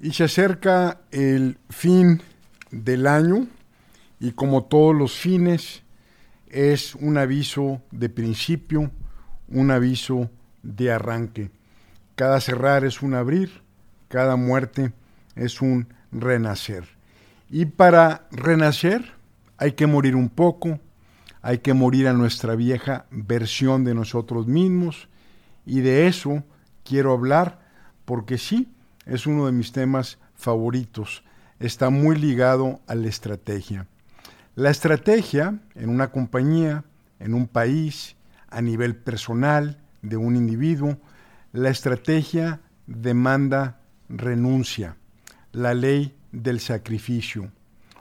Y se acerca el fin del año y como todos los fines es un aviso de principio, un aviso de arranque. Cada cerrar es un abrir, cada muerte es un renacer. Y para renacer hay que morir un poco, hay que morir a nuestra vieja versión de nosotros mismos y de eso quiero hablar porque sí, es uno de mis temas favoritos. Está muy ligado a la estrategia. La estrategia en una compañía, en un país, a nivel personal, de un individuo, la estrategia demanda renuncia, la ley del sacrificio.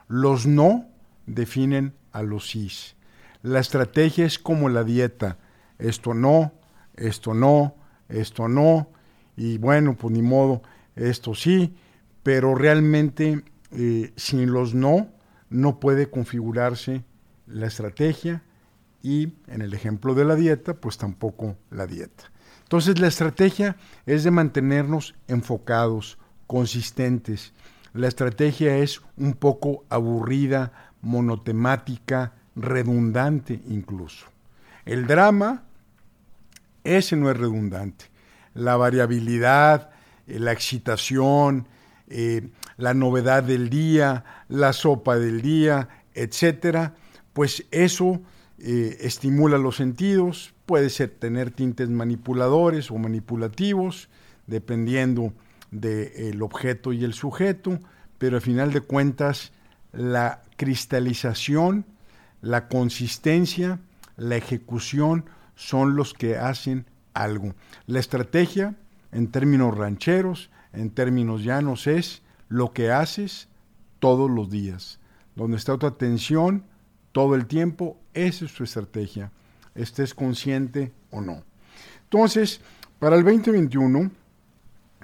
Los no definen a los sís. La estrategia es como la dieta. Esto no, esto no, esto no, y bueno, pues ni modo, esto sí, pero realmente eh, sin los no, no puede configurarse la estrategia y en el ejemplo de la dieta, pues tampoco la dieta. Entonces la estrategia es de mantenernos enfocados, consistentes. La estrategia es un poco aburrida, monotemática, redundante incluso. El drama, ese no es redundante. La variabilidad, eh, la excitación, eh, la novedad del día, la sopa del día, etcétera, pues eso eh, estimula los sentidos, puede ser tener tintes manipuladores o manipulativos, dependiendo del objeto y el sujeto, pero al final de cuentas la cristalización la consistencia, la ejecución son los que hacen algo. La estrategia, en términos rancheros, en términos llanos, es lo que haces todos los días. Donde está tu atención todo el tiempo, esa es tu estrategia, estés consciente o no. Entonces, para el 2021,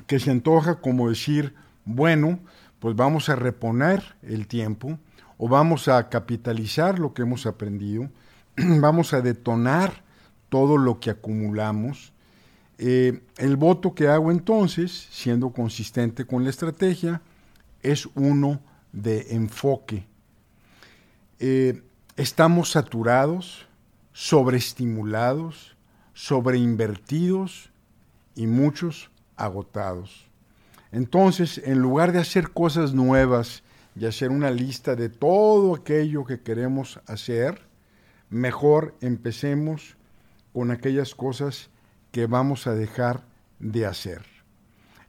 que se antoja como decir, bueno, pues vamos a reponer el tiempo, o vamos a capitalizar lo que hemos aprendido, vamos a detonar todo lo que acumulamos. Eh, el voto que hago entonces, siendo consistente con la estrategia, es uno de enfoque. Eh, estamos saturados, sobreestimulados, sobreinvertidos y muchos agotados. Entonces, en lugar de hacer cosas nuevas y hacer una lista de todo aquello que queremos hacer, mejor empecemos con aquellas cosas que vamos a dejar de hacer.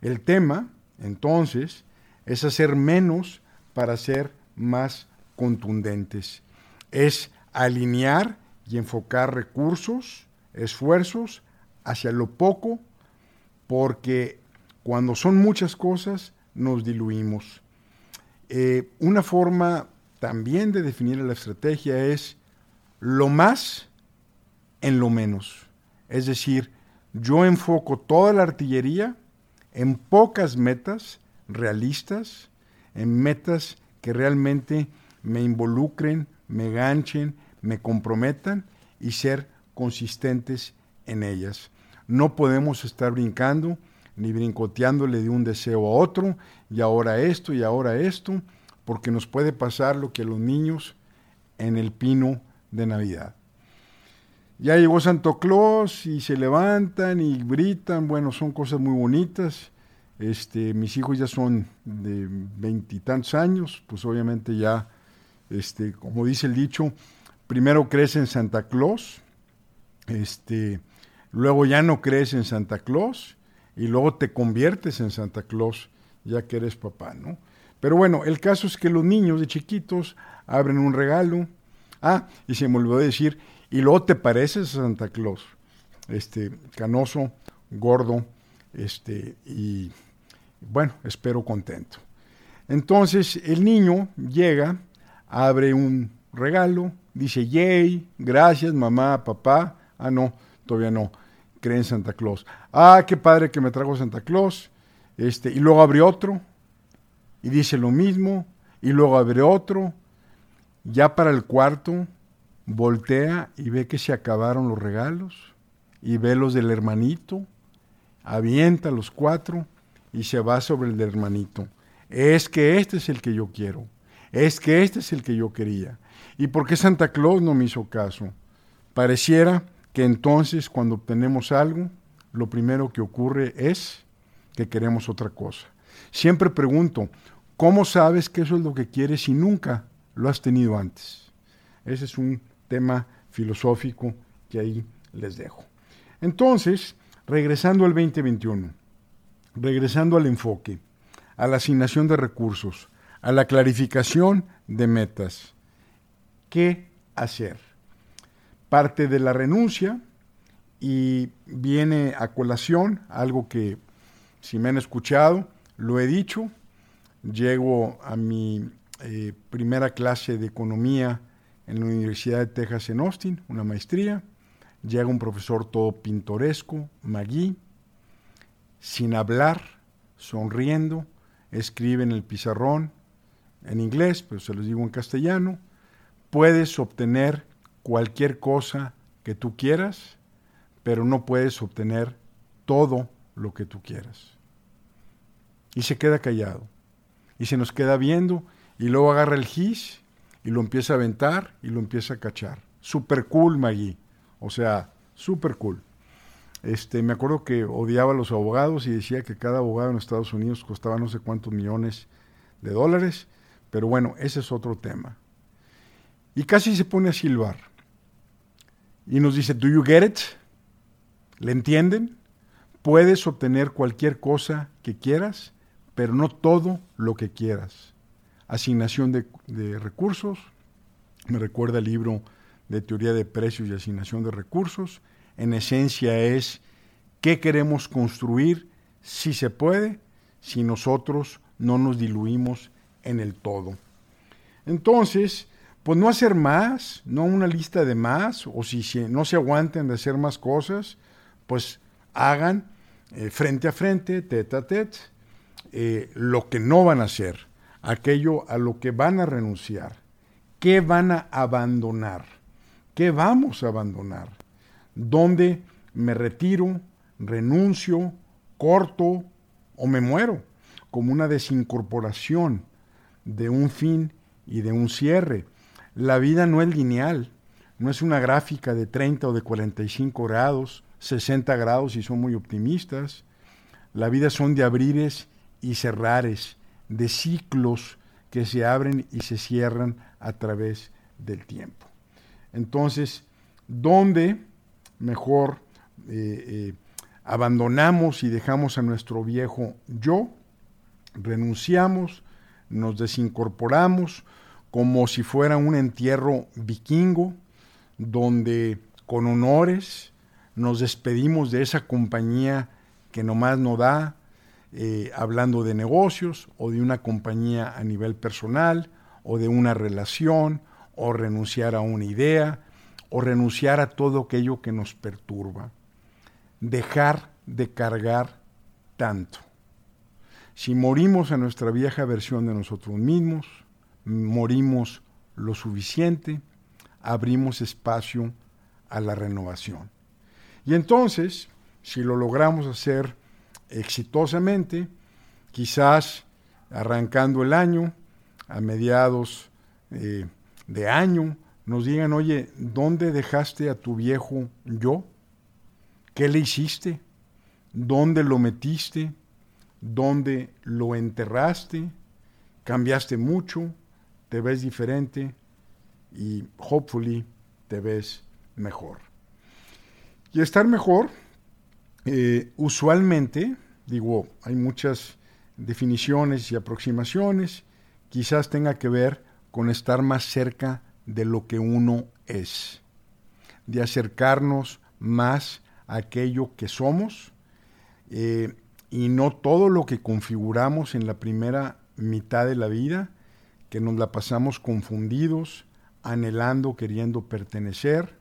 El tema, entonces, es hacer menos para ser más contundentes. Es alinear y enfocar recursos, esfuerzos hacia lo poco, porque cuando son muchas cosas nos diluimos. Eh, una forma también de definir la estrategia es lo más en lo menos. Es decir, yo enfoco toda la artillería en pocas metas realistas, en metas que realmente me involucren, me ganchen, me comprometan y ser consistentes en ellas. No podemos estar brincando ni brincoteándole de un deseo a otro, y ahora esto, y ahora esto, porque nos puede pasar lo que a los niños en el pino de Navidad. Ya llegó Santo Claus y se levantan y gritan, bueno, son cosas muy bonitas. Este, mis hijos ya son de veintitantos años, pues obviamente ya, este, como dice el dicho, primero crees en Santa Claus, este, luego ya no crees en Santa Claus, y luego te conviertes en Santa Claus ya que eres papá, ¿no? Pero bueno, el caso es que los niños de chiquitos abren un regalo, ah, y se me olvidó decir, y luego te pareces a Santa Claus, este, canoso, gordo, este, y bueno, espero contento. Entonces el niño llega, abre un regalo, dice, yay, gracias mamá, papá, ah, no, todavía no cree en Santa Claus. Ah, qué padre que me trajo Santa Claus. Este, y luego abre otro y dice lo mismo, y luego abre otro. Ya para el cuarto, voltea y ve que se acabaron los regalos, y ve los del hermanito, avienta los cuatro, y se va sobre el de hermanito. Es que este es el que yo quiero. Es que este es el que yo quería. ¿Y por qué Santa Claus no me hizo caso? Pareciera que entonces cuando obtenemos algo, lo primero que ocurre es que queremos otra cosa. Siempre pregunto, ¿cómo sabes que eso es lo que quieres si nunca lo has tenido antes? Ese es un tema filosófico que ahí les dejo. Entonces, regresando al 2021, regresando al enfoque, a la asignación de recursos, a la clarificación de metas, ¿qué hacer? Parte de la renuncia y viene a colación algo que, si me han escuchado, lo he dicho, llego a mi eh, primera clase de economía en la Universidad de Texas en Austin, una maestría, llega un profesor todo pintoresco, Magui, sin hablar, sonriendo, escribe en el pizarrón en inglés, pero se los digo en castellano, puedes obtener cualquier cosa que tú quieras, pero no puedes obtener todo lo que tú quieras. Y se queda callado. Y se nos queda viendo y luego agarra el gis y lo empieza a aventar y lo empieza a cachar. Super cool, Magui. O sea, super cool. Este, me acuerdo que odiaba a los abogados y decía que cada abogado en Estados Unidos costaba no sé cuántos millones de dólares, pero bueno, ese es otro tema. Y casi se pone a silbar. Y nos dice, ¿do you get it? ¿Le entienden? Puedes obtener cualquier cosa que quieras, pero no todo lo que quieras. Asignación de, recursos, me recuerda el libro de teoría de precios y asignación de recursos, en esencia es qué queremos construir, si se puede, si nosotros no nos diluimos en el todo. Entonces, pues no hacer más, no una lista de más, o si, no se aguanten de hacer más cosas, pues hagan eh, frente a frente, tete a tete, eh, lo que no van a hacer, aquello a lo que van a renunciar, qué van a abandonar, qué vamos a abandonar donde me retiro, renuncio, corto o me muero, como una desincorporación de un fin y de un cierre. La vida no es lineal, no es una gráfica de 30 o de 45 grados, 60 grados si son muy optimistas. La vida son de abrires y cerrares, de ciclos que se abren y se cierran a través del tiempo. Entonces, ¿dónde mejor eh, eh, abandonamos y dejamos a nuestro viejo yo, renunciamos, nos desincorporamos como si fuera un entierro vikingo, donde con honores nos despedimos de esa compañía que nomás no da, eh, hablando de negocios o de una compañía a nivel personal o de una relación o renunciar a una idea o renunciar a todo aquello que nos perturba. Dejar de cargar tanto. Si morimos a nuestra vieja versión de nosotros mismos, morimos lo suficiente, abrimos espacio a la renovación. Y entonces, si lo logramos hacer exitosamente, quizás arrancando el año, a mediados eh, de año, nos digan, oye, ¿dónde dejaste a tu viejo yo? ¿Qué le hiciste? ¿Dónde lo metiste? ¿Dónde lo enterraste? ¿Cambiaste mucho? ¿Te ves diferente? Y hopefully te ves mejor. Y estar mejor, eh, usualmente, digo, hay muchas definiciones y aproximaciones, quizás tenga que ver con estar más cerca de lo que uno es, de acercarnos más a aquello que somos eh, y no todo lo que configuramos en la primera mitad de la vida, que nos la pasamos confundidos, anhelando, queriendo pertenecer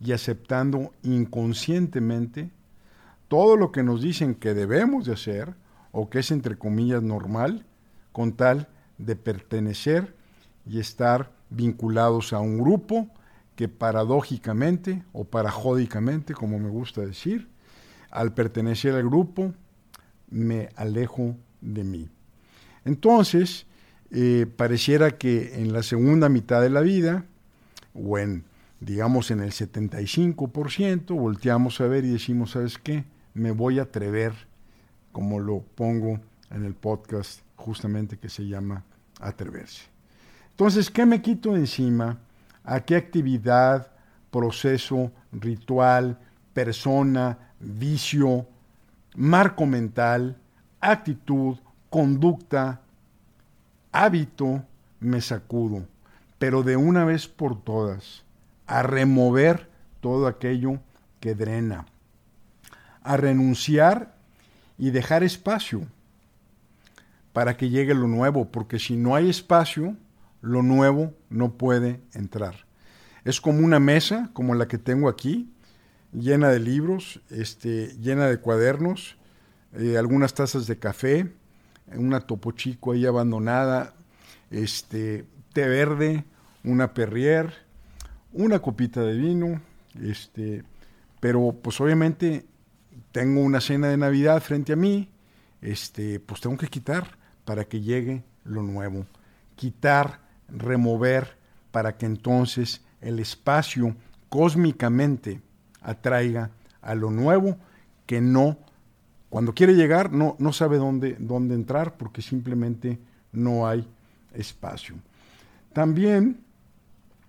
y aceptando inconscientemente todo lo que nos dicen que debemos de hacer o que es entre comillas normal, con tal de pertenecer y estar vinculados a un grupo que paradójicamente o parajódicamente, como me gusta decir, al pertenecer al grupo, me alejo de mí. Entonces, eh, pareciera que en la segunda mitad de la vida, o en, digamos, en el 75%, volteamos a ver y decimos, ¿sabes qué? Me voy a atrever, como lo pongo en el podcast justamente que se llama Atreverse. Entonces, ¿qué me quito encima? ¿A qué actividad, proceso, ritual, persona, vicio, marco mental, actitud, conducta, hábito, me sacudo, pero de una vez por todas, a remover todo aquello que drena, a renunciar y dejar espacio para que llegue lo nuevo, porque si no hay espacio, lo nuevo no puede entrar. Es como una mesa, como la que tengo aquí, llena de libros, este, llena de cuadernos, eh, algunas tazas de café, una topo chico ahí abandonada, este, té verde, una perrier, una copita de vino, este, pero pues obviamente tengo una cena de Navidad frente a mí, este, pues tengo que quitar para que llegue lo nuevo, quitar, remover, para que entonces el espacio cósmicamente atraiga a lo nuevo que no, cuando quiere llegar, no, no sabe dónde, dónde entrar porque simplemente no hay espacio. También,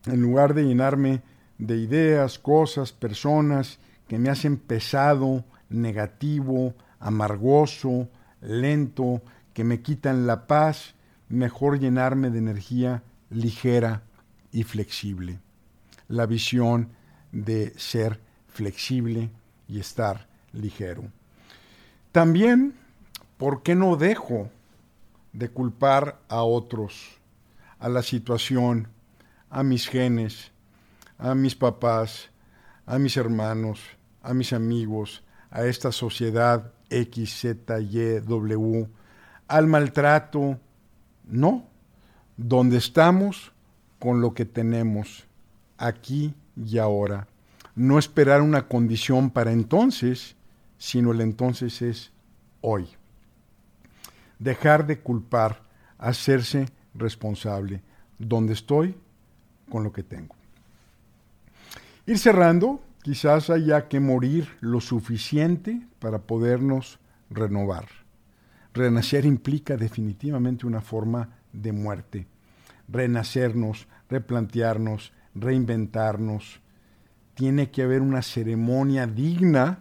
en lugar de llenarme de ideas, cosas, personas que me hacen pesado, negativo, amargoso, lento, que me quitan la paz, mejor llenarme de energía ligera y flexible. La visión de ser flexible y estar ligero. También, ¿por qué no dejo de culpar a otros, a la situación, a mis genes, a mis papás, a mis hermanos, a mis amigos, a esta sociedad X, Z, Y, W, al maltrato? No, donde estamos con lo que tenemos, aquí y ahora no esperar una condición para entonces, sino el entonces es hoy. Dejar de culpar, hacerse responsable, donde estoy, con lo que tengo. Ir cerrando, quizás haya que morir lo suficiente para podernos renovar. Renacer implica definitivamente una forma de muerte. Renacernos, replantearnos, reinventarnos, tiene que haber una ceremonia digna,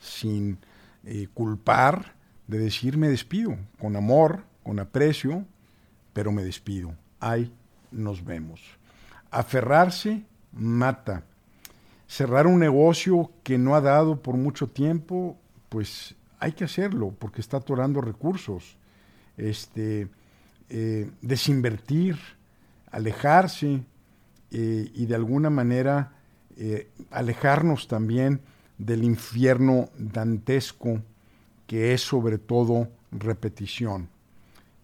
sin eh, culpar, de decir me despido, con amor, con aprecio, pero me despido. Ahí nos vemos. Aferrarse mata. Cerrar un negocio que no ha dado por mucho tiempo, pues hay que hacerlo porque está atorando recursos. Este, eh, desinvertir, alejarse eh, y de alguna manera eh, alejarnos también del infierno dantesco que es sobre todo repetición.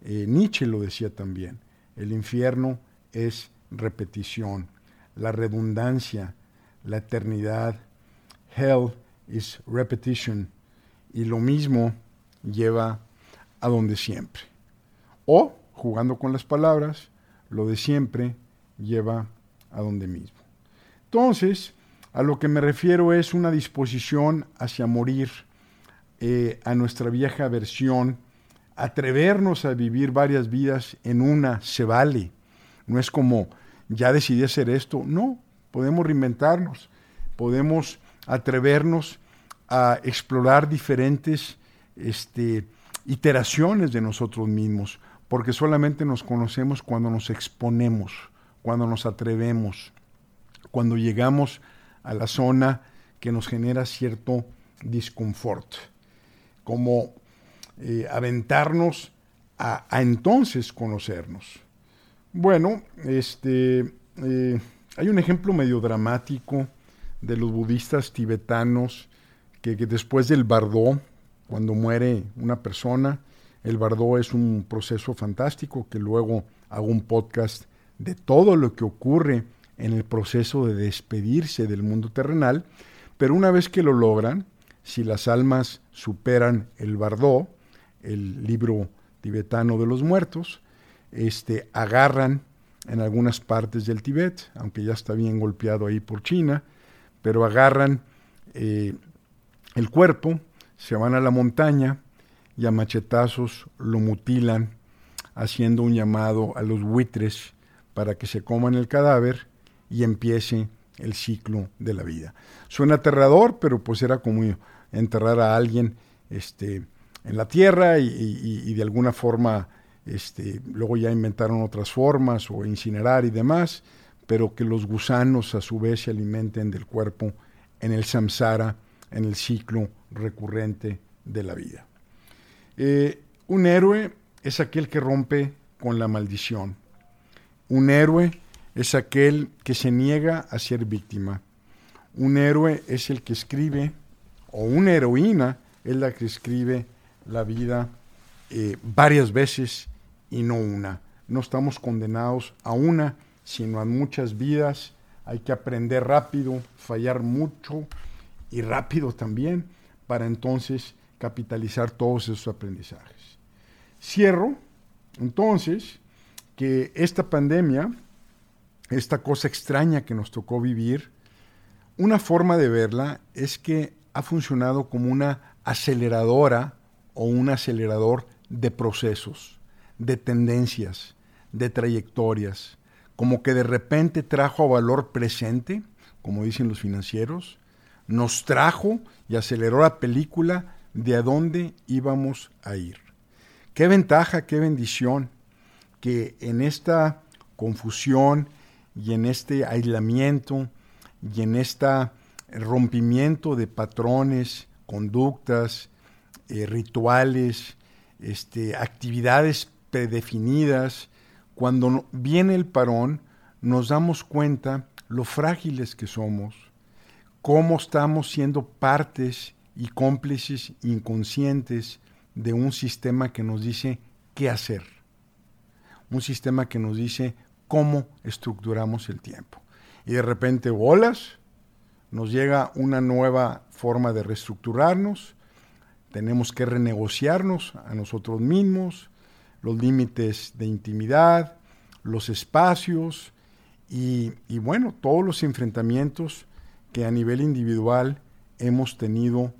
Nietzsche lo decía también, el infierno es repetición, la redundancia, la eternidad. Hell is repetition. Y lo mismo lleva a donde siempre. O, jugando con las palabras, lo de siempre lleva a donde mismo. Entonces, a lo que me refiero es una disposición hacia morir eh, a nuestra vieja versión, atrevernos a vivir varias vidas en una se vale. No es como ya decidí hacer esto, no, podemos reinventarnos, podemos atrevernos a explorar diferentes este, iteraciones de nosotros mismos, porque solamente nos conocemos cuando nos exponemos, cuando nos atrevemos cuando llegamos a la zona que nos genera cierto disconfort, como eh, aventarnos a, entonces conocernos. Bueno, este, eh, hay un ejemplo medio dramático de los budistas tibetanos que, después del bardó, cuando muere una persona, el bardó es un proceso fantástico que luego hago un podcast de todo lo que ocurre en el proceso de despedirse del mundo terrenal, pero una vez que lo logran, si las almas superan el bardó, el libro tibetano de los muertos, este, agarran en algunas partes del Tíbet, aunque ya está bien golpeado ahí por China, pero agarran eh, el cuerpo, se van a la montaña y a machetazos lo mutilan, haciendo un llamado a los buitres para que se coman el cadáver y empiece el ciclo de la vida. Suena aterrador, pero pues era como enterrar a alguien este, en la tierra y, de alguna forma este, luego ya inventaron otras formas o incinerar y demás, pero que los gusanos a su vez se alimenten del cuerpo en el samsara, en el ciclo recurrente de la vida. Eh, un héroe es aquel que rompe con la maldición. Un héroe es aquel que se niega a ser víctima. Un héroe es el que escribe, o una heroína es la que escribe la vida eh, varias veces y no una. No estamos condenados a una, sino a muchas vidas. Hay que aprender rápido, fallar mucho y rápido también, para entonces capitalizar todos esos aprendizajes. Cierro, entonces, que esta pandemia, esta cosa extraña que nos tocó vivir, una forma de verla es que ha funcionado como una aceleradora o un acelerador de procesos, de tendencias, de trayectorias, como que de repente trajo a valor presente, como dicen los financieros, nos trajo y aceleró la película de a dónde íbamos a ir. Qué ventaja, qué bendición que en esta confusión y en este aislamiento y en este rompimiento de patrones, conductas, eh, rituales, este, actividades predefinidas, cuando viene el parón, nos damos cuenta lo frágiles que somos, cómo estamos siendo partes y cómplices inconscientes de un sistema que nos dice qué hacer, un sistema que nos dice cómo estructuramos el tiempo. Y de repente, bolas, nos llega una nueva forma de reestructurarnos, tenemos que renegociarnos a nosotros mismos, los límites de intimidad, los espacios y, bueno, todos los enfrentamientos que a nivel individual hemos tenido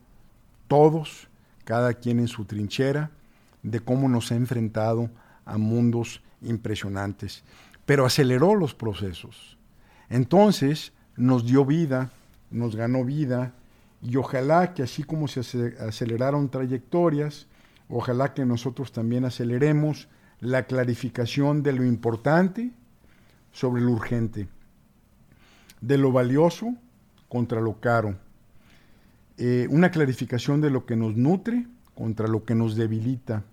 todos, cada quien en su trinchera, de cómo nos ha enfrentado a mundos impresionantes. Pero aceleró los procesos. Entonces nos dio vida, nos ganó vida, y ojalá que así como se aceleraron trayectorias, ojalá que nosotros también aceleremos la clarificación de lo importante sobre lo urgente, de lo valioso contra lo caro, eh, una clarificación de lo que nos nutre contra lo que nos debilita,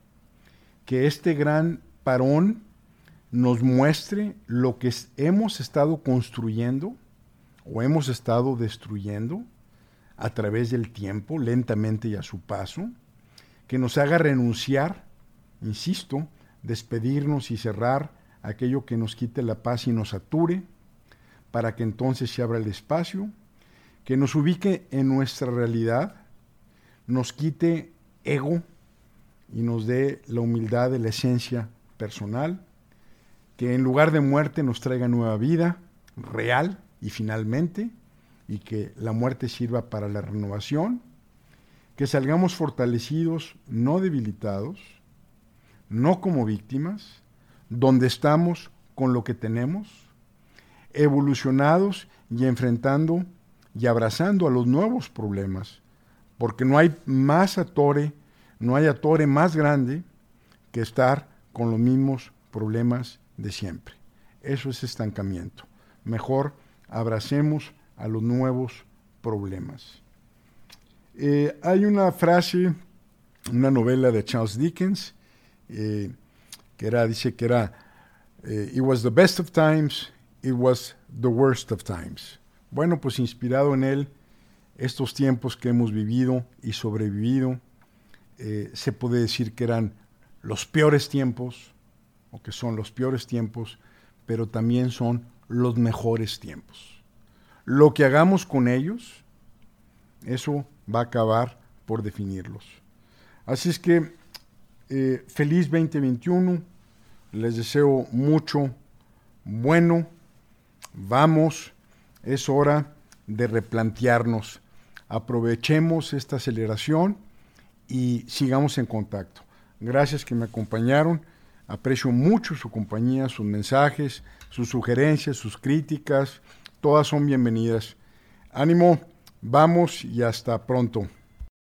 que este gran parón nos muestre lo que hemos estado construyendo o hemos estado destruyendo a través del tiempo, lentamente y a su paso, que nos haga renunciar, insisto, despedirnos y cerrar aquello que nos quite la paz y nos sature, para que entonces se abra el espacio, que nos ubique en nuestra realidad, nos quite ego y nos dé la humildad de la esencia personal, que en lugar de muerte nos traiga nueva vida real y finalmente y que la muerte sirva para la renovación, que salgamos fortalecidos, no debilitados, no como víctimas, donde estamos con lo que tenemos, evolucionados y enfrentando y abrazando a los nuevos problemas, porque no hay más atore, no hay atore más grande que estar con los mismos problemas de siempre. Eso es estancamiento. Mejor abracemos a los nuevos problemas. Eh, hay una frase, una novela de Charles Dickens, eh, que era, dice que era, eh, It was the best of times, it was the worst of times. Bueno, pues inspirado en él, estos tiempos que hemos vivido y sobrevivido, se puede decir que eran los peores tiempos, o que son los peores tiempos, pero también son los mejores tiempos lo que hagamos con ellos, eso va a acabar por definirlos. Así es que eh, feliz 2021. Les deseo mucho bueno. Vamos, es hora de replantearnos. Aprovechemos esta aceleración y sigamos en contacto. Gracias que me acompañaron. Aprecio mucho su compañía, sus mensajes, sus sugerencias, sus críticas. Todas son bienvenidas. Ánimo, vamos y hasta pronto.